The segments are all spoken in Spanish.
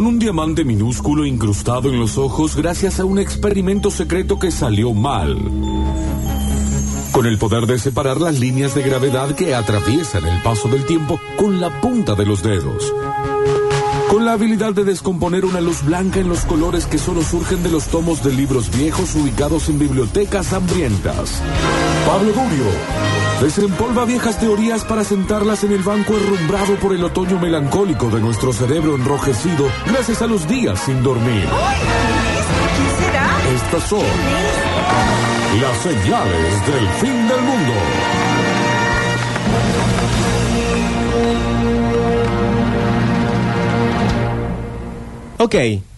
con un diamante minúsculo incrustado en los ojos gracias a un experimento secreto que salió mal. Con el poder de separar las líneas de gravedad que atraviesan el paso del tiempo con la punta de los dedos. Con la habilidad de descomponer una luz blanca en los colores que solo surgen de los tomos de libros viejos ubicados en bibliotecas hambrientas. Pablo Durio desempolva viejas teorías para sentarlas en el banco herrumbrado por el otoño melancólico de nuestro cerebro enrojecido gracias a los días sin dormir. ¿Quién será? Estas son las señales del fin del mundo. Ok.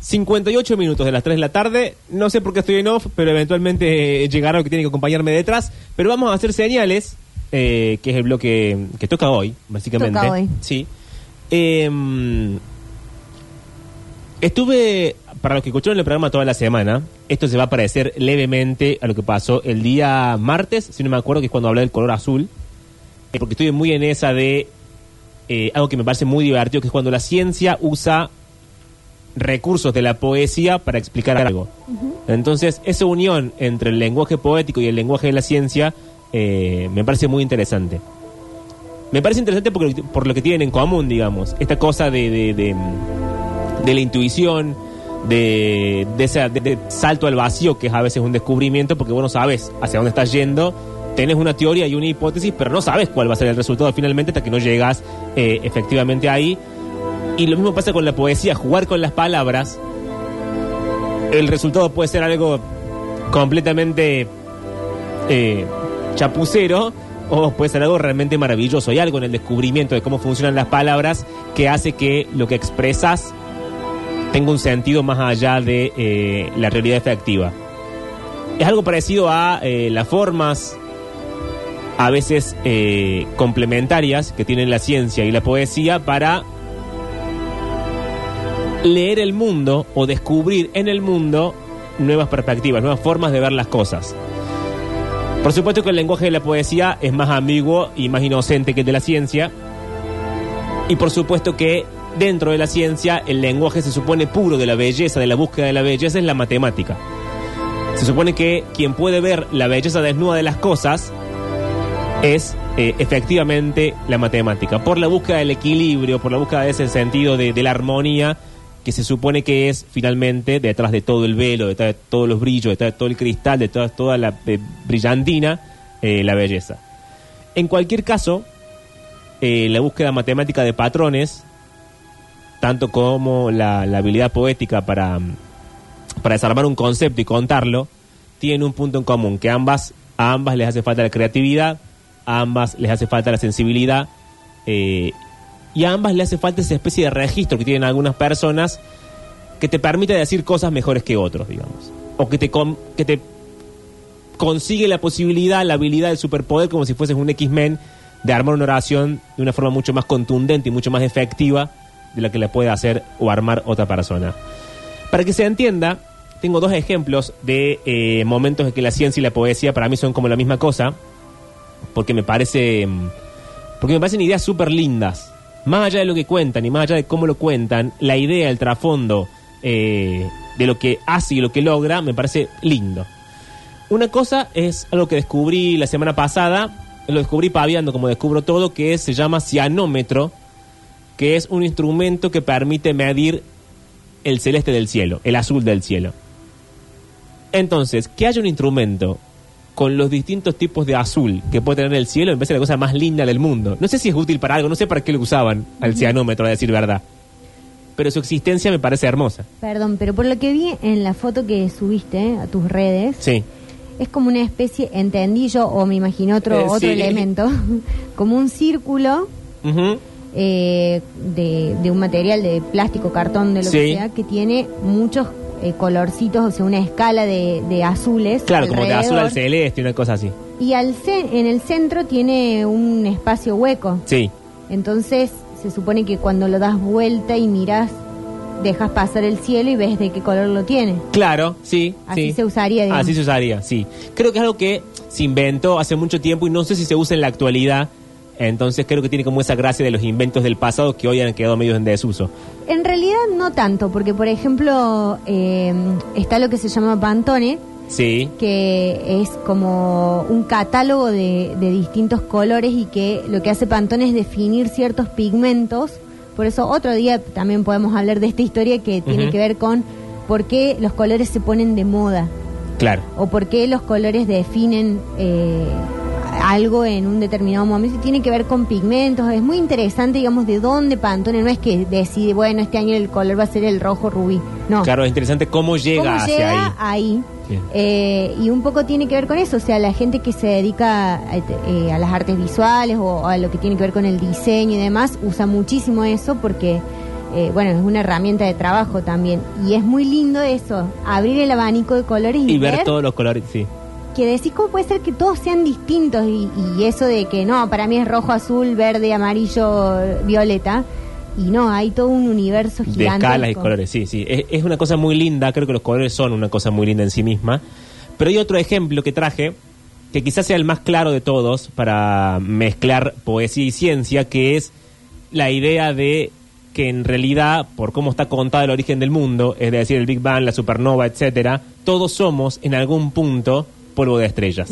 58 minutos de las 3 de la tarde. No sé por qué estoy en off, pero eventualmente eh, llegará lo que tiene que acompañarme detrás. Pero vamos a hacer señales, eh, que es el bloque que toca hoy, básicamente. Toca hoy. Sí. Em, estuve, para los que escucharon el programa toda la semana, esto se va a parecer levemente a lo que pasó el día martes, si no me acuerdo, que es cuando hablé del color azul. Eh, porque estoy muy en esa de eh, algo que me parece muy divertido, que es cuando la ciencia usa recursos de la poesía para explicar algo. Entonces, esa unión entre el lenguaje poético y el lenguaje de la ciencia eh, me parece muy interesante. Me parece interesante porque, por lo que tienen en común, digamos. Esta cosa de, de, de, de la intuición, de, de ese de- de salto al vacío, que es a veces un descubrimiento, porque vos no sabes hacia dónde estás yendo. Tenés una teoría y una hipótesis, pero no sabes cuál va a ser el resultado finalmente hasta que no llegas eh, efectivamente ahí. Y lo mismo pasa con la poesía, jugar con las palabras. El resultado puede ser algo completamente eh, chapucero o puede ser algo realmente maravilloso. Hay algo en el descubrimiento de cómo funcionan las palabras que hace que lo que expresas tenga un sentido más allá de eh, la realidad efectiva. Es algo parecido a eh, las formas a veces complementarias que tienen la ciencia y la poesía para leer el mundo o descubrir en el mundo nuevas perspectivas, nuevas formas de ver las cosas. Por supuesto que el lenguaje de la poesía es más ambiguo y más inocente que el de la ciencia. Y por supuesto que dentro de la ciencia el lenguaje se supone puro de la belleza, de la búsqueda de la belleza, es la matemática. Se supone que quien puede ver la belleza desnuda de las cosas es eh, efectivamente la matemática. Por la búsqueda del equilibrio, por la búsqueda de ese sentido de, de la armonía que se supone que es finalmente detrás de todo el velo, detrás de todos los brillos, detrás de todo el cristal, detrás de toda la eh, brillantina, eh, la belleza. En cualquier caso, eh, la búsqueda matemática de patrones, tanto como la, habilidad poética para, para desarmar un concepto y contarlo, tienen un punto en común, que ambas, a ambas les hace falta la creatividad, a ambas les hace falta la sensibilidad, y a ambas le hace falta esa especie de registro que tienen algunas personas que te permite decir cosas mejores que otros, digamos. O que te, que te consigue la posibilidad, la habilidad, el superpoder, como si fueses un X-Men, de armar una oración de una forma mucho más contundente y mucho más efectiva de la que la puede hacer o armar otra persona. Para que se entienda, tengo dos ejemplos de eh, momentos en que la ciencia y la poesía para mí son como la misma cosa, porque me parece, mm, porque me parecen ideas súper lindas. Más allá de lo que cuentan y más allá de cómo lo cuentan, la idea, el trasfondo eh, de lo que hace y lo que logra me parece lindo. Una cosa es algo que descubrí la semana pasada, lo descubrí paviando como descubro todo, que es- se llama cianómetro, que es un instrumento que permite medir el celeste del cielo, el azul del cielo. Entonces, que haya un instrumento con los distintos tipos de azul que puede tener el cielo, me parece la cosa más linda del mundo. No sé si es útil para algo, no sé para qué lo usaban al cianómetro, a decir verdad. Pero su existencia me parece hermosa. Perdón, pero por lo que vi en la foto que subiste a tus redes, Sí. es como una especie, entendí yo, o me imagino otro, Eh, otro sí. elemento, como un círculo eh, de, de un material de plástico, cartón, de lo que sea, que tiene muchos eh, colorcitos, o sea, una escala de, de azules. Claro, como de azul al celeste, una cosa así. Y al en el centro tiene un espacio hueco. Sí. Entonces, se supone que cuando lo das vuelta y miras, dejas pasar el cielo y ves de qué color lo tiene. Claro, sí. Así sí. se usaría, digamos. Así se usaría, sí. Creo que es algo que se inventó hace mucho tiempo y no sé si se usa en la actualidad Entonces creo que tiene como esa gracia de los inventos del pasado que hoy han quedado medio en desuso. En realidad no tanto, porque por ejemplo eh, está lo que se llama Pantone, Sí, que es como un catálogo de, de distintos colores y que lo que hace Pantone es definir ciertos pigmentos. Por eso otro día también podemos hablar de esta historia que tiene que ver con por qué los colores se ponen de moda claro. o por qué los colores definen eh, algo en un determinado momento. Y Tiene que ver con pigmentos. Es muy interesante, digamos, de dónde Pantone no es que decide, bueno, este año el color va a ser el rojo rubí. No. Claro, es interesante cómo llega ¿Cómo hacia llega ahí. Eh, y un poco tiene que ver con eso, o sea, la gente que se dedica a, eh, a las artes visuales o a lo que tiene que ver con el diseño y demás, usa muchísimo eso porque, eh, bueno, es una herramienta de trabajo también. Y es muy lindo eso, abrir el abanico de colores y, Y ver todos los colores, sí. Que decís cómo puede ser que todos sean distintos y, y eso de que no, para mí es rojo, azul, verde, amarillo, violeta. Y no, hay todo un universo De gigante. escalas y colores, sí, sí. Es, es una cosa muy linda, creo que los colores son una cosa muy linda en sí misma. Pero hay otro ejemplo que traje, que quizás sea el más claro de todos para mezclar poesía y ciencia, que es la idea de que en realidad, por cómo está contado el origen del mundo, es decir, el Big Bang, la supernova, etcétera, todos somos en algún punto polvo de estrellas.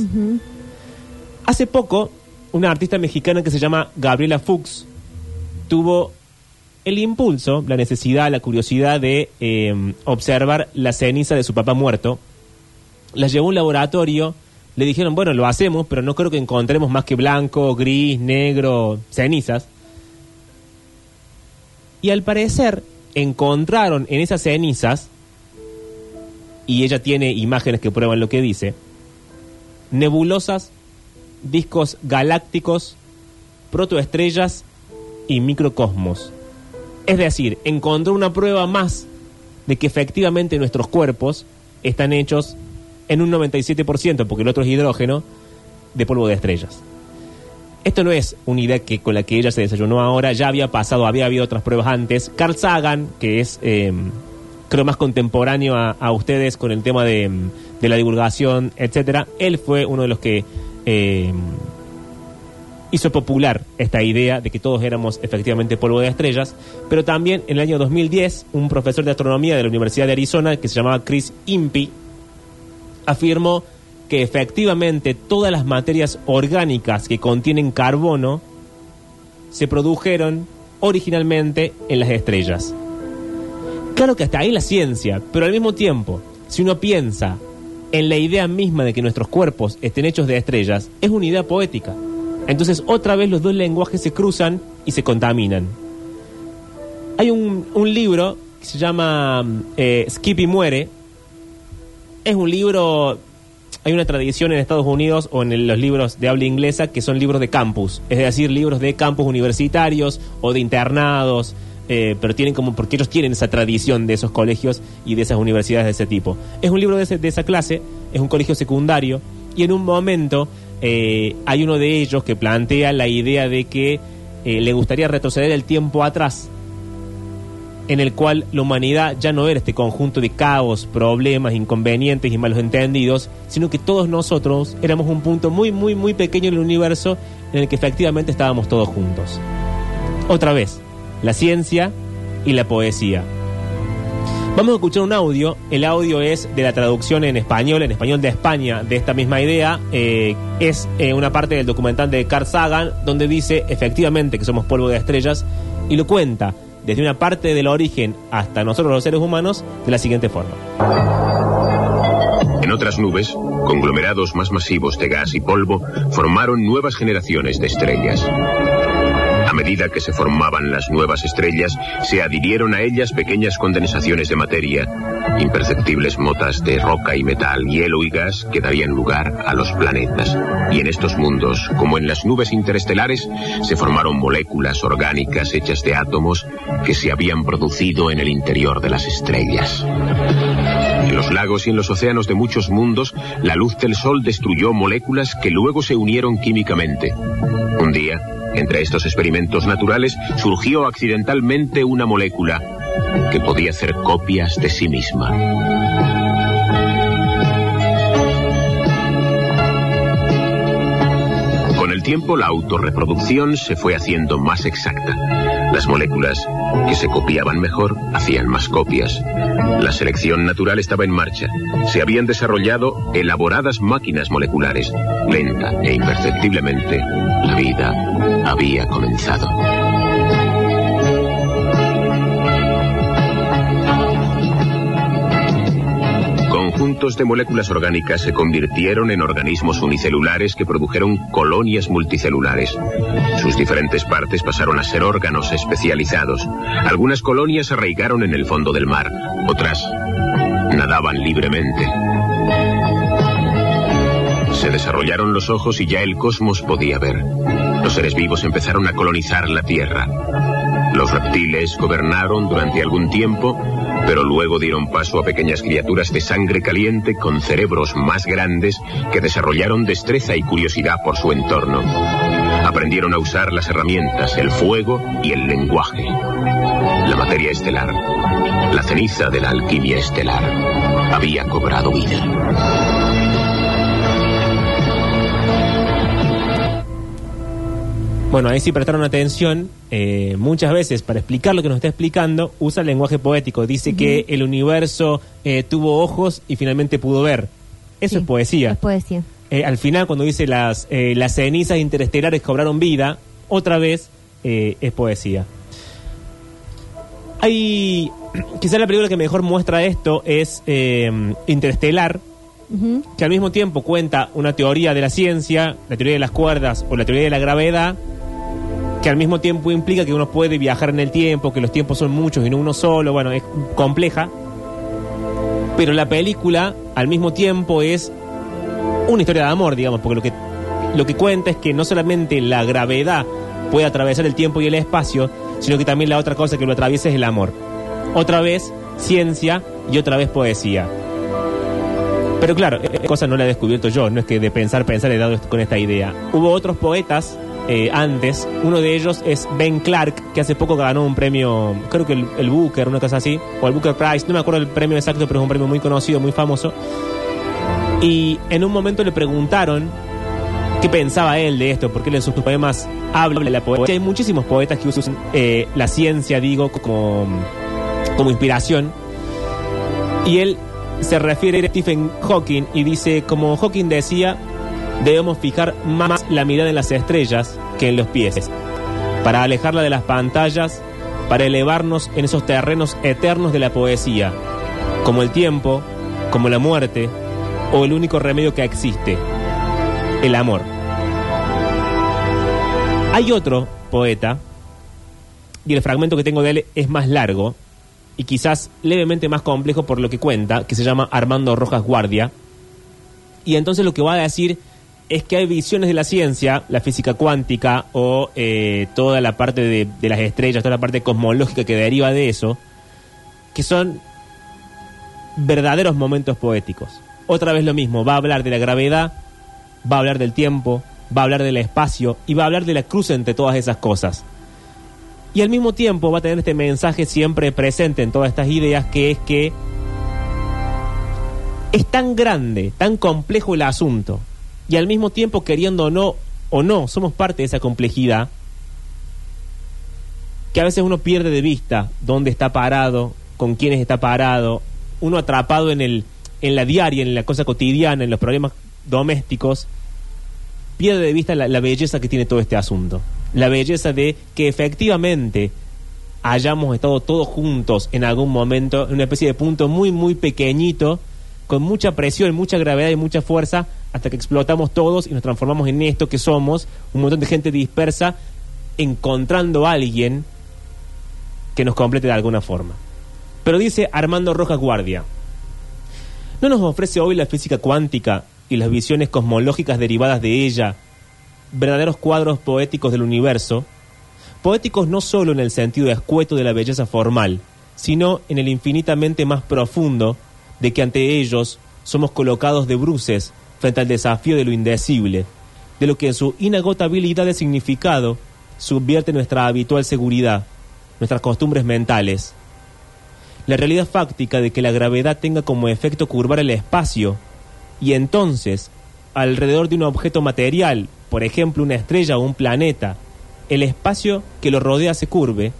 Hace poco, una artista mexicana que se llama Gabriela Fuchs tuvo el impulso, la necesidad, la curiosidad de eh, observar la ceniza de su papá muerto. La llevó a un laboratorio, le dijeron, bueno, lo hacemos, pero no creo que encontremos más que blanco, gris, negro, cenizas. Y al parecer encontraron en esas cenizas, y ella tiene imágenes que prueban lo que dice, nebulosas, discos galácticos, protoestrellas y microcosmos. Es decir, encontró una prueba más de que efectivamente nuestros cuerpos están hechos en un 97%, porque el otro es hidrógeno, de polvo de estrellas. Esto no es una idea que con la que ella se desayunó ahora, ya había pasado, había habido otras pruebas antes. Carl Sagan, que es eh, creo más contemporáneo a, a ustedes con el tema de, de la divulgación, etcétera, él fue uno de los que eh, hizo popular esta idea de que todos éramos efectivamente polvo de estrellas, pero también en el año 2010 un profesor de astronomía de la Universidad de Arizona que se llamaba Chris Impey afirmó que efectivamente todas las materias orgánicas que contienen carbono se produjeron originalmente en las estrellas. Claro que hasta ahí la ciencia, pero al mismo tiempo, si uno piensa en la idea misma de que nuestros cuerpos estén hechos de estrellas, es una idea poética. Entonces otra vez los dos lenguajes se cruzan y se contaminan. Hay un, un libro que se llama eh, Skippy muere. Es un libro, hay una tradición en Estados Unidos o en los libros de habla inglesa que son libros de campus, es decir, libros de campus universitarios o de internados, eh, pero tienen como, porque ellos tienen esa tradición de esos colegios y de esas universidades de ese tipo. Es un libro de, esa clase, es un colegio secundario y en un momento eh, hay uno de ellos que plantea la idea de que eh, le gustaría retroceder el tiempo atrás en el cual la humanidad ya no era este conjunto de caos, problemas, inconvenientes y malos entendidos, sino que todos nosotros éramos un punto muy, muy, muy pequeño en el universo en el que efectivamente estábamos todos juntos. Otra vez, la ciencia y la poesía. Vamos a escuchar un audio. El audio es de la traducción en español, en español de España, de esta misma idea. Eh, es eh, una parte del documental de Carl Sagan, donde dice efectivamente que somos polvo de estrellas y lo cuenta desde una parte del origen hasta nosotros los seres humanos de la siguiente forma. En otras nubes, conglomerados más masivos de gas y polvo formaron nuevas generaciones de estrellas. Medida que se formaban las nuevas estrellas, se adhirieron a ellas pequeñas condensaciones de materia, imperceptibles motas de roca y metal, hielo y gas que darían lugar a los planetas. Y en estos mundos, como en las nubes interestelares, se formaron moléculas orgánicas hechas de átomos que se habían producido en el interior de las estrellas. En los lagos y en los océanos de muchos mundos, la luz del sol destruyó moléculas que luego se unieron químicamente. Un día, entre estos experimentos naturales, surgió accidentalmente una molécula que podía hacer copias de sí misma. Con el tiempo la autorreproducción se fue haciendo más exacta. Las moléculas que se copiaban mejor hacían más copias. La selección natural estaba en marcha. Se habían desarrollado elaboradas máquinas moleculares. Lenta e imperceptiblemente, la vida había comenzado. Conjuntos de moléculas orgánicas se convirtieron en organismos unicelulares que produjeron colonias multicelulares. Sus diferentes partes pasaron a ser órganos especializados. Algunas colonias se arraigaron en el fondo del mar, otras nadaban libremente. Se desarrollaron los ojos y ya el cosmos podía ver. Los seres vivos empezaron a colonizar la Tierra. Los reptiles gobernaron durante algún tiempo, pero luego dieron paso a pequeñas criaturas de sangre caliente con cerebros más grandes que desarrollaron destreza y curiosidad por su entorno. Aprendieron a usar las herramientas, el fuego y el lenguaje. La materia estelar, la ceniza de la alquimia estelar, había cobrado vida. Bueno, ahí sí prestaron atención. eh, muchas veces, para explicar lo que nos está explicando, usa el lenguaje poético. Dice que el universo eh, tuvo ojos y finalmente pudo ver. Eso Sí, es poesía. Es poesía. Eh, al final, cuando dice las, eh, las cenizas interestelares cobraron vida, otra vez es poesía. Hay. Quizá la película que mejor muestra esto es Interestelar, que al mismo tiempo cuenta una teoría de la ciencia, la teoría de las cuerdas o la teoría de la gravedad, que al mismo tiempo implica que uno puede viajar en el tiempo, que los tiempos son muchos y no uno solo, bueno, es compleja. Pero la película al mismo tiempo es una historia de amor, digamos, porque lo que, lo que cuenta es que no solamente la gravedad puede atravesar el tiempo y el espacio, sino que también la otra cosa que lo atraviesa es el amor. Otra vez ciencia y otra vez poesía. Pero claro, esta cosa no la he descubierto yo, no es que de pensar, pensar he dado con esta idea. Hubo otros poetas eh, antes, uno de ellos es Ben Clark, que hace poco ganó un premio, creo que el, el Booker, una cosa así, o el Booker Prize, no me acuerdo el premio exacto, pero es un premio muy conocido, muy famoso. Y en un momento le preguntaron qué pensaba él de esto, porque él en sus poemas habla de la poesía. Hay muchísimos poetas que usan eh, la ciencia, digo, como, como inspiración. Y él se refiere a Stephen Hawking y dice, como Hawking decía, debemos fijar más la mirada en las estrellas que en los pies, para alejarla de las pantallas, para elevarnos en esos terrenos eternos de la poesía, como el tiempo, como la muerte, o el único remedio que existe, el amor. Hay otro poeta, y el fragmento que tengo de él es más largo, y quizás levemente más complejo por lo que cuenta, que se llama Armando Rojas Guardia. Y entonces lo que va a decir es que hay visiones de la ciencia, la física cuántica o eh, toda la parte de, de las estrellas, toda la parte cosmológica que deriva de eso, que son verdaderos momentos poéticos. Otra vez lo mismo, va a hablar de la gravedad, va a hablar del tiempo, va a hablar del espacio y va a hablar de la cruz entre todas esas cosas. Y al mismo tiempo va a tener este mensaje siempre presente en todas estas ideas, que es que es tan grande, tan complejo el asunto, y al mismo tiempo queriendo o no, o no, somos parte de esa complejidad, que a veces uno pierde de vista dónde está parado, con quiénes está parado, uno atrapado en, el, en la diaria, en la cosa cotidiana, en los problemas domésticos, pierde de vista la, la belleza que tiene todo este asunto. La belleza de que efectivamente hayamos estado todos juntos en algún momento, en una especie de punto muy, muy pequeñito, con mucha presión, mucha gravedad y mucha fuerza, hasta que explotamos todos y nos transformamos en esto que somos, un montón de gente dispersa, encontrando a alguien que nos complete de alguna forma. Pero dice Armando Rojas Guardia, ¿no nos ofrece hoy la física cuántica y las visiones cosmológicas derivadas de ella verdaderos cuadros poéticos del universo? Poéticos no solo en el sentido escueto de la belleza formal, sino en el infinitamente más profundo de que ante ellos somos colocados de bruces frente al desafío de lo indecible, de lo que en su inagotabilidad de significado subvierte nuestra habitual seguridad, nuestras costumbres mentales. La realidad fáctica de que la gravedad tenga como efecto curvar el espacio y entonces, alrededor de un objeto material, por ejemplo una estrella o un planeta, el espacio que lo rodea se curve,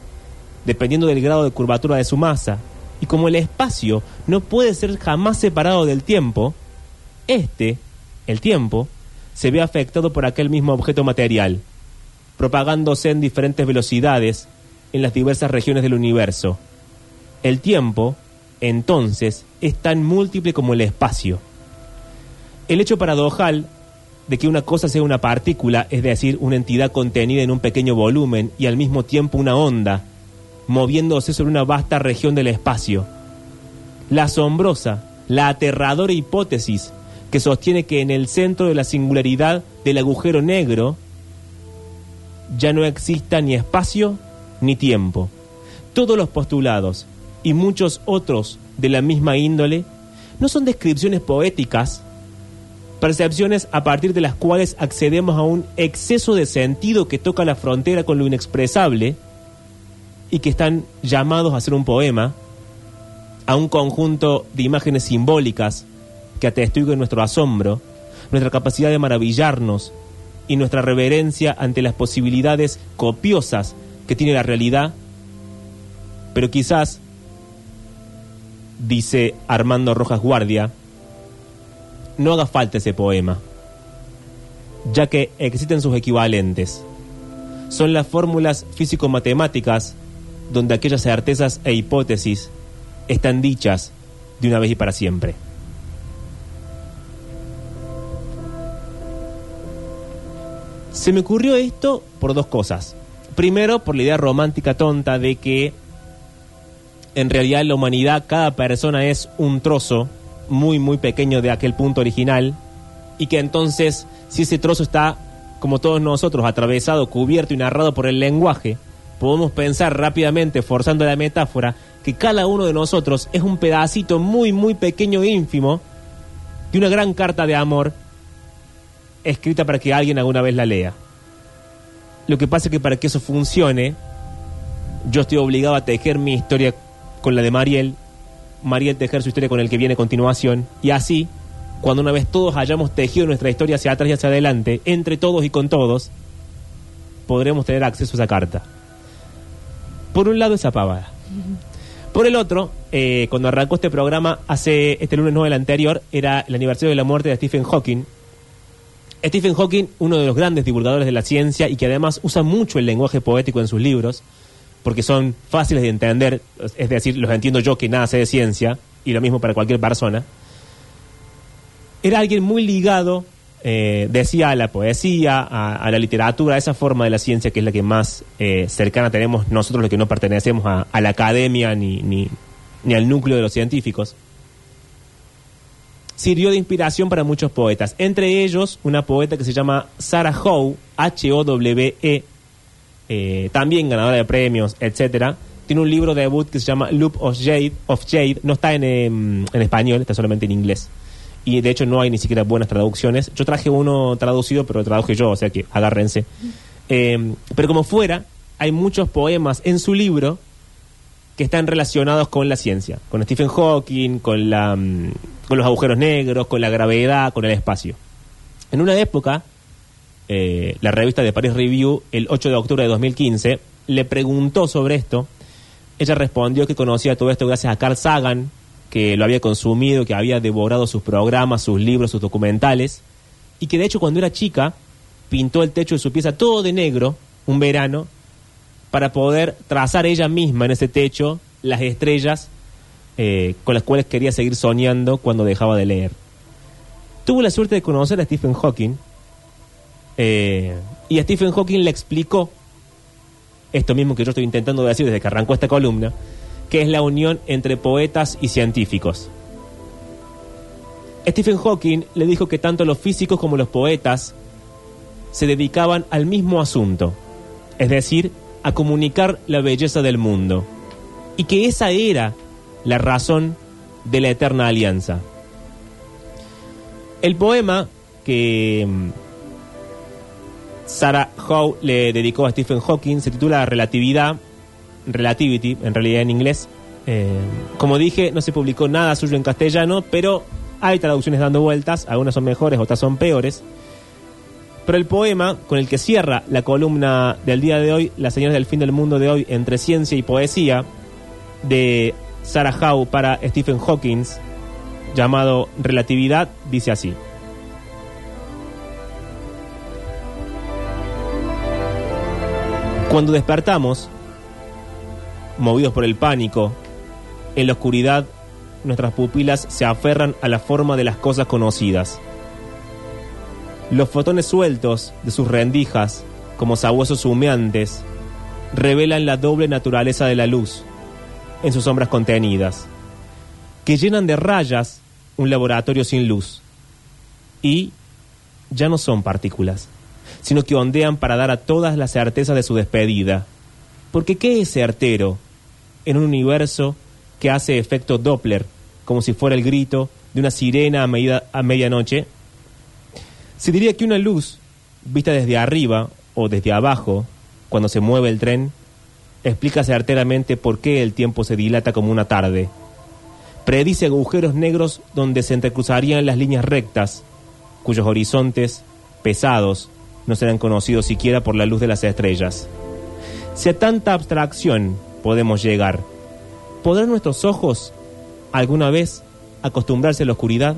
dependiendo del grado de curvatura de su masa, y como el espacio no puede ser jamás separado del tiempo, este, el tiempo, se ve afectado por aquel mismo objeto material, propagándose en diferentes velocidades en las diversas regiones del universo. El tiempo, entonces, es tan múltiple como el espacio. El hecho paradojal de que una cosa sea una partícula, es decir, una entidad contenida en un pequeño volumen y al mismo tiempo una onda, moviéndose sobre una vasta región del espacio. La asombrosa, la aterradora hipótesis que sostiene que en el centro de la singularidad del agujero negro ya no exista ni espacio ni tiempo. Todos los postulados y muchos otros de la misma índole no son descripciones poéticas, percepciones a partir de las cuales accedemos a un exceso de sentido que toca la frontera con lo inexpresable y que están llamados a ser un poema, a un conjunto de imágenes simbólicas que atestiguen nuestro asombro, nuestra capacidad de maravillarnos y nuestra reverencia ante las posibilidades copiosas que tiene la realidad, pero quizás, dice Armando Rojas Guardia, no haga falta ese poema, ya que existen sus equivalentes. Son las fórmulas físico-matemáticas donde aquellas certezas e hipótesis están dichas de una vez y para siempre. Se me ocurrió esto por dos cosas. Primero, por la idea romántica tonta de que en realidad la humanidad, cada persona es un trozo muy, muy pequeño de aquel punto original y que entonces, si ese trozo está, como todos nosotros, atravesado, cubierto y narrado por el lenguaje, podemos pensar rápidamente, forzando la metáfora, que cada uno de nosotros es un pedacito muy, muy pequeño e ínfimo de una gran carta de amor escrita para que alguien alguna vez la lea. Lo que pasa es que para que eso funcione, yo estoy obligado a tejer mi historia con la de Mariel, Mariel tejer su historia con el que viene a continuación, y así, cuando una vez todos hayamos tejido nuestra historia hacia atrás y hacia adelante, entre todos y con todos, podremos tener acceso a esa carta. Por un lado, esa pavada. Por el otro, eh, cuando arrancó este programa, hace este lunes 9 del anterior, era el aniversario de la muerte de Stephen Hawking, Stephen Hawking, uno de los grandes divulgadores de la ciencia y que además usa mucho el lenguaje poético en sus libros, porque son fáciles de entender, es decir, los entiendo yo que nada sé de ciencia, y lo mismo para cualquier persona, era alguien muy ligado, eh, decía, a la poesía, a, la literatura, a esa forma de la ciencia que es la que más eh, cercana tenemos nosotros los que no pertenecemos a, a la academia ni, ni, ni al núcleo de los científicos sirvió de inspiración para muchos poetas. Entre ellos, una poeta que se llama Sarah Howe, H-O-W-E, eh, también ganadora de premios, etcétera. Tiene un libro de debut que se llama Loop of Jade, of Jade. no está em, en, español, está solamente en inglés. Y de hecho no hay ni siquiera buenas traducciones. Yo traje uno traducido, pero lo traduje yo, o sea que agárrense. Em, pero como fuera, hay muchos poemas en su libro que están relacionados con la ciencia, con Stephen Hawking, mm, con los agujeros negros, con la gravedad, con el espacio. En una época, eh, la revista de Paris Review, el 8 de octubre de 2015, le preguntó sobre esto. Ella respondió que conocía todo esto gracias a Carl Sagan, que lo había consumido, que había devorado sus programas, sus libros, sus documentales, y que de hecho cuando era chica pintó el techo de su pieza todo de negro un verano para poder trazar ella misma en ese techo las estrellas eh, con las cuales quería seguir soñando cuando dejaba de leer. Tuvo la suerte de conocer a Stephen Hawking eh, y a Stephen Hawking le explicó esto mismo que yo estoy intentando decir desde que arrancó esta columna, que es la unión entre poetas y científicos. Stephen Hawking le dijo que tanto los físicos como los poetas se dedicaban al mismo asunto, es decir, a comunicar la belleza del mundo. Y que esa era la razón de la eterna alianza. El poema que mm, Sarah Howe le dedicó a Stephen Hawking se titula Relatividad, Relativity, en realidad en inglés. Eh, como dije, no se publicó nada suyo en castellano, pero Hay traducciones dando vueltas, algunas son mejores, otras son peores. Pero el poema con el que cierra la columna del día de hoy, Las señales del fin del mundo de hoy, entre ciencia y poesía, de Sarah Howe para Stephen Hawking, llamado Relatividad, dice así. Cuando despertamos, movidos por el pánico, en la oscuridad nuestras pupilas se aferran a la forma de las cosas conocidas. Los fotones sueltos de sus rendijas, como sabuesos humeantes, revelan la doble naturaleza de la luz en sus sombras contenidas, que llenan de rayas un laboratorio sin luz. Y ya no son partículas, sino que ondean para dar a todas la certeza de su despedida. Porque ¿qué es certero en un universo que hace efecto Doppler, como si fuera el grito de una sirena a, medida- a medianoche? Se diría que una luz, vista desde arriba o desde abajo, cuando se mueve el tren, explica certeramente por qué el tiempo se dilata como una tarde. Predice agujeros negros donde se entrecruzarían las líneas rectas, cuyos horizontes, pesados, no serán conocidos siquiera por la luz de las estrellas. Si a tanta abstracción podemos llegar, ¿podrán nuestros ojos alguna vez acostumbrarse a la oscuridad?